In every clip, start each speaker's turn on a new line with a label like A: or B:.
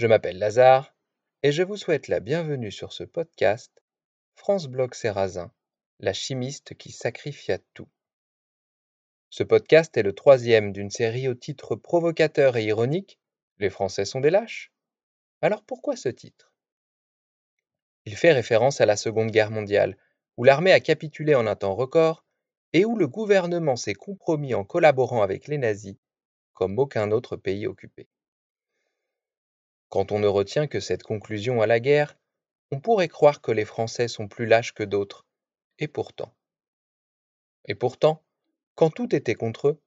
A: Je m'appelle Lazare et je vous souhaite la bienvenue sur ce podcast France Blog Serrazin, la chimiste qui sacrifia tout. Ce podcast est le troisième d'une série au titre provocateur et ironique Les Français sont des lâches Alors pourquoi ce titre? Il fait référence à la Seconde Guerre mondiale, où l'armée a capitulé en un temps record et où le gouvernement s'est compromis en collaborant avec les nazis comme aucun autre pays occupé. Quand on ne retient que cette conclusion à la guerre, on pourrait croire que les Français sont plus lâches que d'autres, et pourtant. Et pourtant, quand tout était contre eux,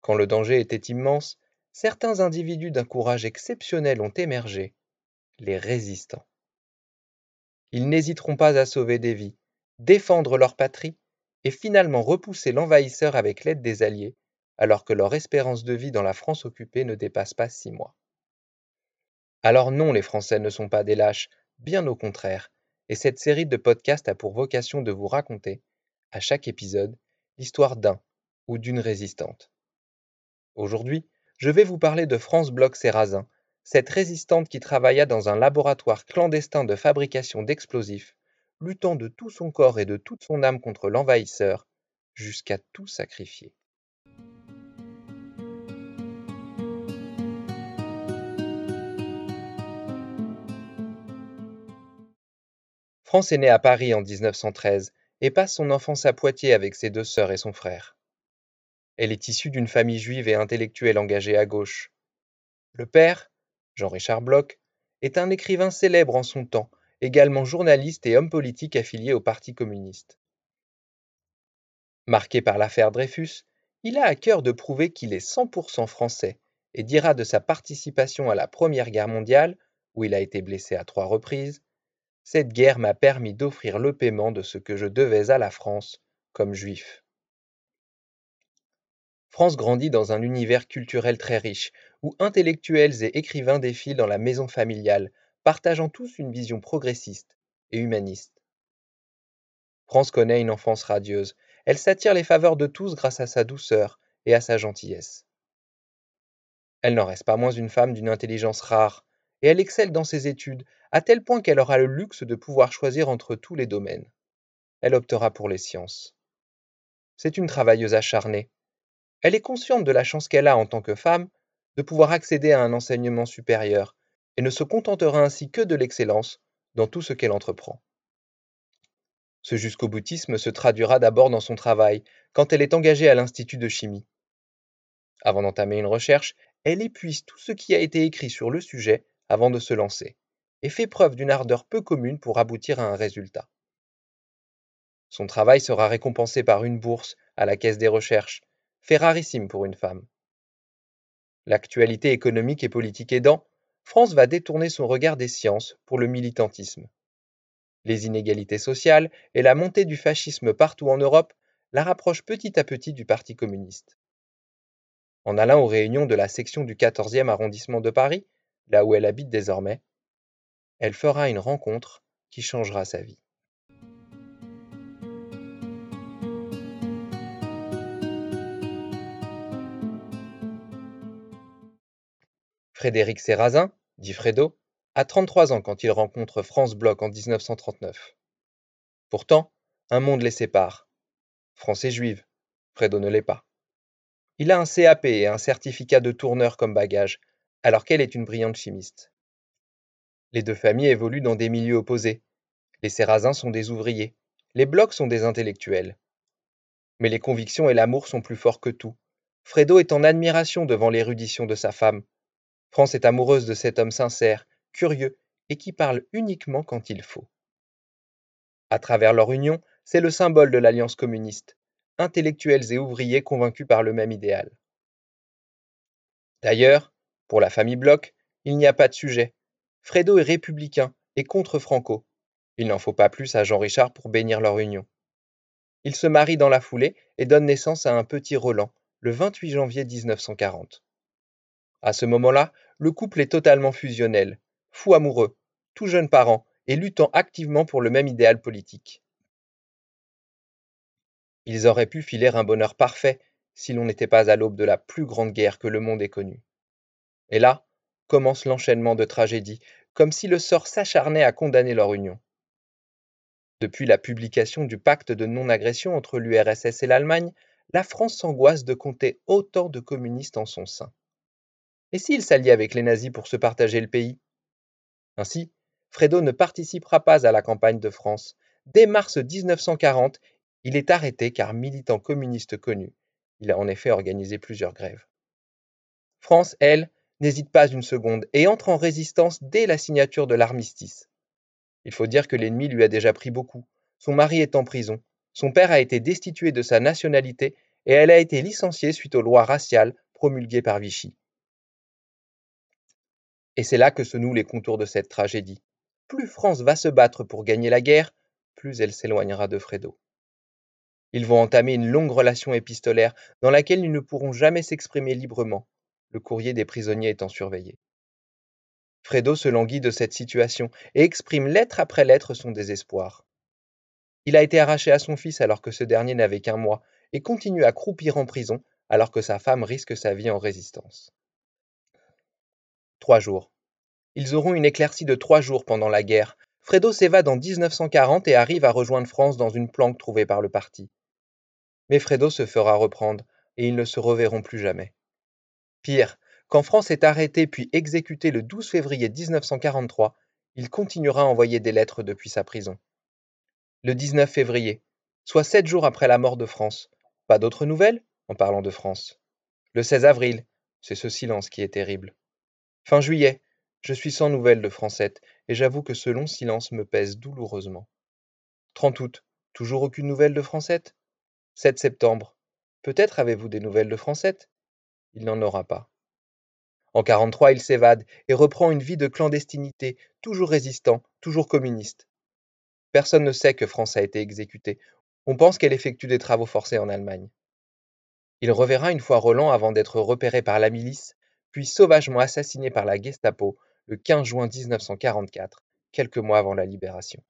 A: quand le danger était immense, certains individus d'un courage exceptionnel ont émergé, les résistants. Ils n'hésiteront pas à sauver des vies, défendre leur patrie et finalement repousser l'envahisseur avec l'aide des Alliés, alors que leur espérance de vie dans la France occupée ne dépasse pas six mois. Alors non, les Français ne sont pas des lâches, bien au contraire, et cette série de podcasts a pour vocation de vous raconter, à chaque épisode, l'histoire d'un ou d'une résistante. Aujourd'hui, je vais vous parler de France Bloch Serrazin, cette résistante qui travailla dans un laboratoire clandestin de fabrication d'explosifs, luttant de tout son corps et de toute son âme contre l'envahisseur, jusqu'à tout sacrifier. France est née à Paris en 1913 et passe son enfance à Poitiers avec ses deux sœurs et son frère. Elle est issue d'une famille juive et intellectuelle engagée à gauche. Le père, Jean-Richard Bloch, est un écrivain célèbre en son temps, également journaliste et homme politique affilié au Parti communiste. Marqué par l'affaire Dreyfus, il a à cœur de prouver qu'il est 100% français et dira de sa participation à la Première Guerre mondiale, où il a été blessé à trois reprises, cette guerre m'a permis d'offrir le paiement de ce que je devais à la France comme juif. France grandit dans un univers culturel très riche, où intellectuels et écrivains défilent dans la maison familiale, partageant tous une vision progressiste et humaniste. France connaît une enfance radieuse, elle s'attire les faveurs de tous grâce à sa douceur et à sa gentillesse. Elle n'en reste pas moins une femme d'une intelligence rare, et elle excelle dans ses études, à tel point qu'elle aura le luxe de pouvoir choisir entre tous les domaines. Elle optera pour les sciences. C'est une travailleuse acharnée. Elle est consciente de la chance qu'elle a en tant que femme de pouvoir accéder à un enseignement supérieur et ne se contentera ainsi que de l'excellence dans tout ce qu'elle entreprend. Ce jusqu'au boutisme se traduira d'abord dans son travail, quand elle est engagée à l'Institut de chimie. Avant d'entamer une recherche, elle épuise tout ce qui a été écrit sur le sujet avant de se lancer, et fait preuve d'une ardeur peu commune pour aboutir à un résultat. Son travail sera récompensé par une bourse à la Caisse des recherches, fait rarissime pour une femme. L'actualité économique et politique aidant, France va détourner son regard des sciences pour le militantisme. Les inégalités sociales et la montée du fascisme partout en Europe la rapprochent petit à petit du Parti communiste. En allant aux réunions de la section du 14e arrondissement de Paris, là où elle habite désormais, elle fera une rencontre qui changera sa vie. Frédéric Serrazin, dit Fredo, a 33 ans quand il rencontre France Bloch en 1939. Pourtant, un monde les sépare. France est juive, Fredo ne l'est pas. Il a un CAP et un certificat de tourneur comme bagage, alors qu'elle est une brillante chimiste. Les deux familles évoluent dans des milieux opposés. Les Serrazins sont des ouvriers, les Blocs sont des intellectuels. Mais les convictions et l'amour sont plus forts que tout. Fredo est en admiration devant l'érudition de sa femme. France est amoureuse de cet homme sincère, curieux et qui parle uniquement quand il faut. À travers leur union, c'est le symbole de l'alliance communiste, intellectuels et ouvriers convaincus par le même idéal. D'ailleurs, pour la famille Bloch, il n'y a pas de sujet. Fredo est républicain et contre Franco. Il n'en faut pas plus à Jean-Richard pour bénir leur union. Ils se marient dans la foulée et donnent naissance à un petit Roland, le 28 janvier 1940. À ce moment-là, le couple est totalement fusionnel, fou amoureux, tout jeune parent et luttant activement pour le même idéal politique. Ils auraient pu filer un bonheur parfait si l'on n'était pas à l'aube de la plus grande guerre que le monde ait connue. Et là, commence l'enchaînement de tragédies, comme si le sort s'acharnait à condamner leur union. Depuis la publication du pacte de non-agression entre l'URSS et l'Allemagne, la France s'angoisse de compter autant de communistes en son sein. Et s'ils s'allient avec les nazis pour se partager le pays? Ainsi, Fredo ne participera pas à la campagne de France. Dès mars 1940, il est arrêté car militant communiste connu. Il a en effet organisé plusieurs grèves. France, elle, n'hésite pas une seconde et entre en résistance dès la signature de l'armistice. Il faut dire que l'ennemi lui a déjà pris beaucoup. Son mari est en prison, son père a été destitué de sa nationalité et elle a été licenciée suite aux lois raciales promulguées par Vichy. Et c'est là que se nouent les contours de cette tragédie. Plus France va se battre pour gagner la guerre, plus elle s'éloignera de Fredo. Ils vont entamer une longue relation épistolaire dans laquelle ils ne pourront jamais s'exprimer librement, le courrier des prisonniers étant surveillé. Fredo se languit de cette situation et exprime lettre après lettre son désespoir. Il a été arraché à son fils alors que ce dernier n'avait qu'un mois et continue à croupir en prison alors que sa femme risque sa vie en résistance. Trois jours. Ils auront une éclaircie de trois jours pendant la guerre. Fredo s'évade en 1940 et arrive à rejoindre France dans une planque trouvée par le parti. Mais Fredo se fera reprendre et ils ne se reverront plus jamais. Pire, quand France est arrêté puis exécuté le 12 février 1943, il continuera à envoyer des lettres depuis sa prison. Le 19 février, soit sept jours après la mort de France, pas d'autres nouvelles? En parlant de France. Le 16 avril, c'est ce silence qui est terrible. Fin juillet, je suis sans nouvelles de Francette, et j'avoue que ce long silence me pèse douloureusement. 30 août, toujours aucune nouvelle de Francette? 7 septembre, peut-être avez-vous des nouvelles de Francette? Il n'en aura pas. En 43, il s'évade et reprend une vie de clandestinité, toujours résistant, toujours communiste. Personne ne sait que France a été exécutée. On pense qu'elle effectue des travaux forcés en Allemagne. Il reverra une fois Roland avant d'être repéré par la milice, puis sauvagement assassiné par la Gestapo le 15 juin 1944, quelques mois avant la libération.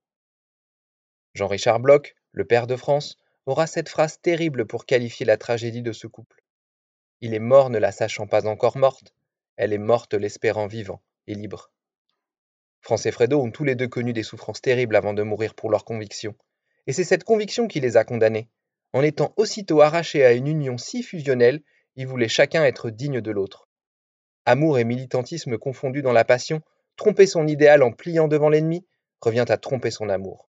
A: Jean-Richard Bloch, le père de France, aura cette phrase terrible pour qualifier la tragédie de ce couple. Il est mort ne la sachant pas encore morte, elle est morte l'espérant vivant et libre. France et Fredo ont tous les deux connu des souffrances terribles avant de mourir pour leurs convictions. Et c'est cette conviction qui les a condamnés. En étant aussitôt arrachés à une union si fusionnelle, ils voulaient chacun être digne de l'autre. Amour et militantisme confondus dans la passion, tromper son idéal en pliant devant l'ennemi revient à tromper son amour.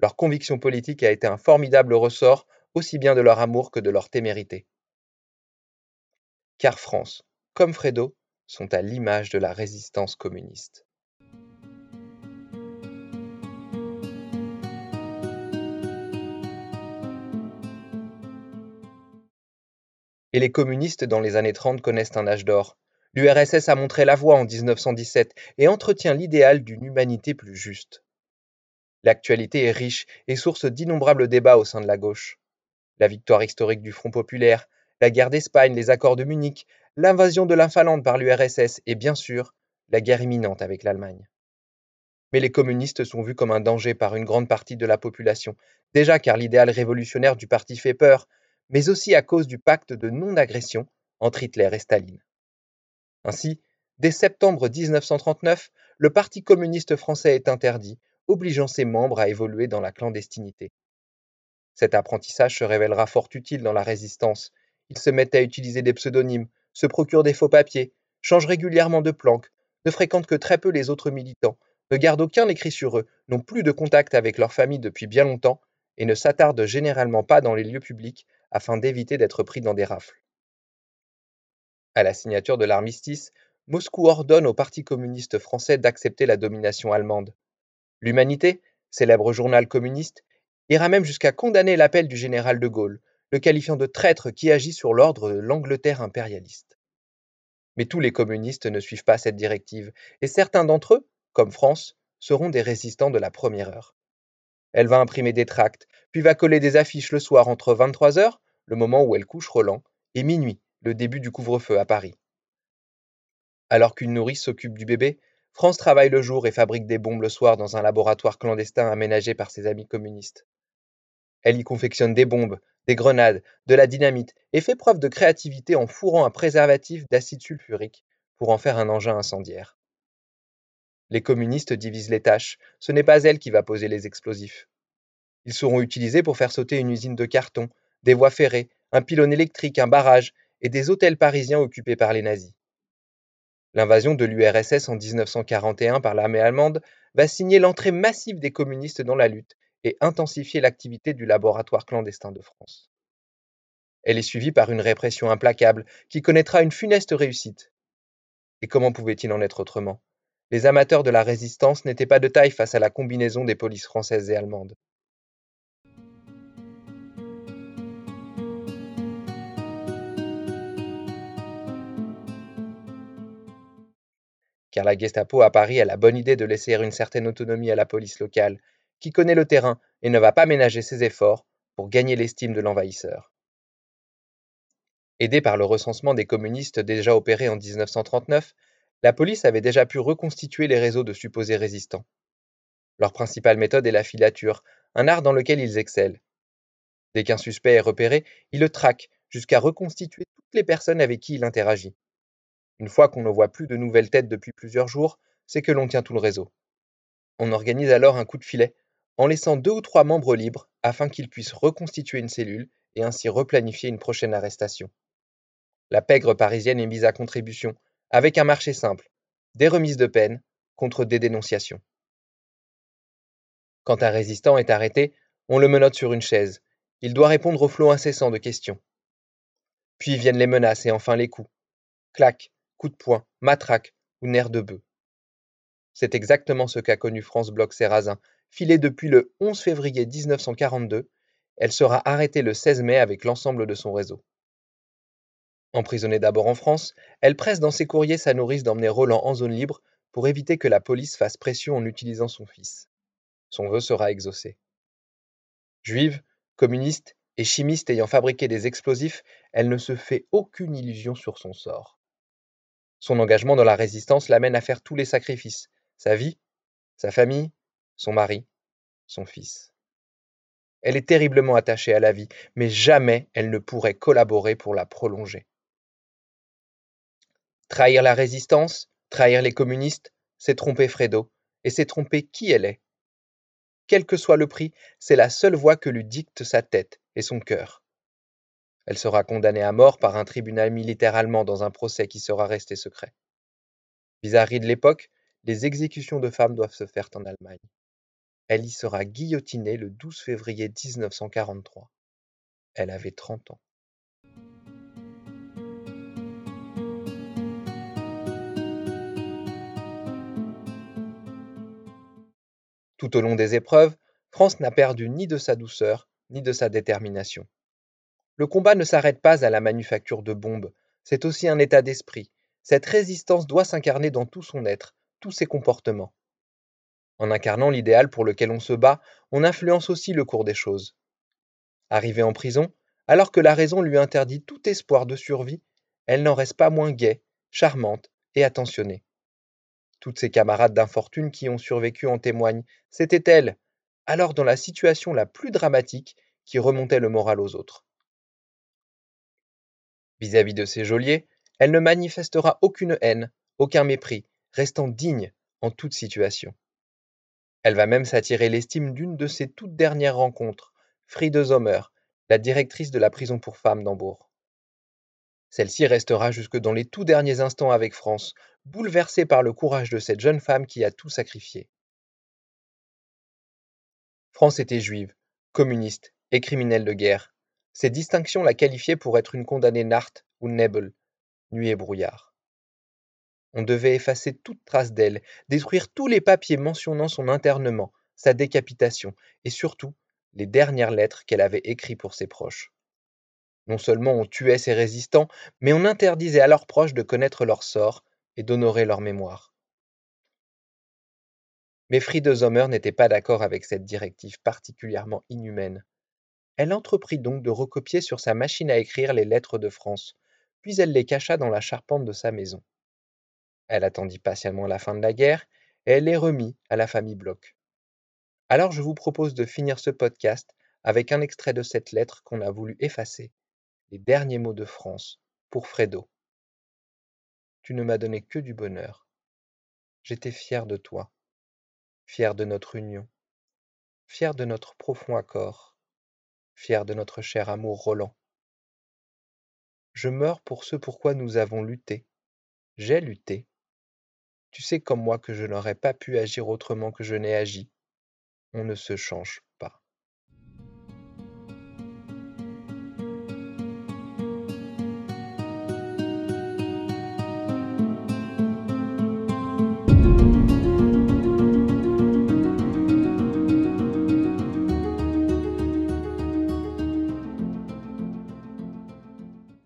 A: Leur conviction politique a été un formidable ressort aussi bien de leur amour que de leur témérité. Car France, comme Fredo, sont à l'image de la résistance communiste. Et les communistes dans les années 30 connaissent un âge d'or. L'URSS a montré la voie en 1917 et entretient l'idéal d'une humanité plus juste. L'actualité est riche et source d'innombrables débats au sein de la gauche. La victoire historique du Front populaire, la guerre d'Espagne, les accords de Munich, l'invasion de l'Infalande par l'URSS et bien sûr la guerre imminente avec l'Allemagne. Mais les communistes sont vus comme un danger par une grande partie de la population, déjà car l'idéal révolutionnaire du parti fait peur, mais aussi à cause du pacte de non-agression entre Hitler et Staline. Ainsi, dès septembre 1939, le Parti communiste français est interdit, obligeant ses membres à évoluer dans la clandestinité. Cet apprentissage se révélera fort utile dans la résistance. Ils se mettent à utiliser des pseudonymes, se procurent des faux papiers, changent régulièrement de planque, ne fréquentent que très peu les autres militants, ne gardent aucun écrit sur eux, n'ont plus de contact avec leur famille depuis bien longtemps et ne s'attardent généralement pas dans les lieux publics afin d'éviter d'être pris dans des rafles. À la signature de l'armistice, Moscou ordonne au Parti communiste français d'accepter la domination allemande. L'Humanité, célèbre journal communiste, ira même jusqu'à condamner l'appel du général de Gaulle, le qualifiant de traître qui agit sur l'ordre de l'Angleterre impérialiste. Mais tous les communistes ne suivent pas cette directive, et certains d'entre eux, comme France, seront des résistants de la première heure. Elle va imprimer des tracts, puis va coller des affiches le soir entre 23h, le moment où elle couche Roland, et minuit, le début du couvre-feu à Paris. Alors qu'une nourrice s'occupe du bébé, France travaille le jour et fabrique des bombes le soir dans un laboratoire clandestin aménagé par ses amis communistes. Elle y confectionne des bombes, des grenades, de la dynamite et fait preuve de créativité en fourrant un préservatif d'acide sulfurique, pour en faire un engin incendiaire. Les communistes divisent les tâches, ce n'est pas elle qui va poser les explosifs. Ils seront utilisés pour faire sauter une usine de carton, des voies ferrées, un pylône électrique, un barrage et des hôtels parisiens occupés par les nazis. L'invasion de l'URSS en 1941 par l'armée allemande va signer l'entrée massive des communistes dans la lutte et intensifier l'activité du laboratoire clandestin de France. Elle est suivie par une répression implacable qui connaîtra une funeste réussite. Et comment pouvait-il en être autrement? Les amateurs de la résistance n'étaient pas de taille face à la combinaison des polices françaises et allemandes. car la Gestapo à Paris a la bonne idée de laisser une certaine autonomie à la police locale, qui connaît le terrain et ne va pas ménager ses efforts pour gagner l'estime de l'envahisseur. Aidée par le recensement des communistes déjà opéré en 1939, la police avait déjà pu reconstituer les réseaux de supposés résistants. Leur principale méthode est la filature, un art dans lequel ils excellent. Dès qu'un suspect est repéré, ils le traquent jusqu'à reconstituer toutes les personnes avec qui il interagit. Une fois qu'on ne voit plus de nouvelles têtes depuis plusieurs jours, c'est que l'on tient tout le réseau. On organise alors un coup de filet, en laissant deux ou trois membres libres afin qu'ils puissent reconstituer une cellule et ainsi replanifier une prochaine arrestation. La pègre parisienne est mise à contribution, avec un marché simple, des remises de peine contre des dénonciations. Quand un résistant est arrêté, on le menotte sur une chaise. Il doit répondre au flot incessant de questions. Puis viennent les menaces et enfin les coups. Clac, coup de poing, matraque ou nerf de bœuf. C'est exactement ce qu'a connu France Bloch Serrazin. Filée depuis le 11 février 1942, elle sera arrêtée le 16 mai avec l'ensemble de son réseau. Emprisonnée d'abord en France, elle presse dans ses courriers sa nourrice d'emmener Roland en zone libre pour éviter que la police fasse pression en utilisant son fils. Son vœu sera exaucé. Juive, communiste et chimiste ayant fabriqué des explosifs, elle ne se fait aucune illusion sur son sort. Son engagement dans la résistance l'amène à faire tous les sacrifices, sa vie, sa famille, son mari, son fils. Elle est terriblement attachée à la vie, mais jamais elle ne pourrait collaborer pour la prolonger. Trahir la résistance, trahir les communistes, c'est tromper Fredo, et c'est tromper qui elle est. Quel que soit le prix, c'est la seule voie que lui dicte sa tête et son cœur. Elle sera condamnée à mort par un tribunal militaire allemand dans un procès qui sera resté secret. Bizarrerie de l'époque, les exécutions de femmes doivent se faire en Allemagne. Elle y sera guillotinée le 12 février 1943. Elle avait 30 ans. Tout au long des épreuves, France n'a perdu ni de sa douceur, ni de sa détermination. Le combat ne s'arrête pas à la manufacture de bombes, c'est aussi un état d'esprit. Cette résistance doit s'incarner dans tout son être, tous ses comportements. En incarnant l'idéal pour lequel on se bat, on influence aussi le cours des choses. Arrivée en prison, alors que la raison lui interdit tout espoir de survie, elle n'en reste pas moins gaie, charmante et attentionnée. Toutes ses camarades d'infortune qui ont survécu en témoignent, c'était elle, alors dans la situation la plus dramatique, qui remontait le moral aux autres. Vis-à-vis de ses geôliers, elle ne manifestera aucune haine, aucun mépris, restant digne en toute situation. Elle va même s'attirer l'estime d'une de ses toutes dernières rencontres, Friede Sommer, la directrice de la prison pour femmes d'Hambourg. Celle-ci restera jusque dans les tout derniers instants avec France, bouleversée par le courage de cette jeune femme qui a tout sacrifié. France était juive, communiste et criminelle de guerre. Ces distinctions la qualifiaient pour être une condamnée Nacht ou Nebel, nuit et brouillard. On devait effacer toute trace d'elle, détruire tous les papiers mentionnant son internement, sa décapitation, et surtout les dernières lettres qu'elle avait écrites pour ses proches. Non seulement on tuait ses résistants, mais on interdisait à leurs proches de connaître leur sort et d'honorer leur mémoire. Mais Friede Sommer n'était pas d'accord avec cette directive particulièrement inhumaine. Elle entreprit donc de recopier sur sa machine à écrire les lettres de France, puis elle les cacha dans la charpente de sa maison. Elle attendit patiemment la fin de la guerre et elle les remit à la famille Bloch. Alors je vous propose de finir ce podcast avec un extrait de cette lettre qu'on a voulu effacer, les derniers mots de France pour Fredo. tu ne m'as donné que du bonheur. J'étais fier de toi, fier de notre union, fier de notre profond accord, fier de notre cher amour Roland. Je meurs pour ce pourquoi nous avons lutté. J'ai lutté. Tu sais comme moi que je n'aurais pas pu agir autrement que je n'ai agi. On ne se change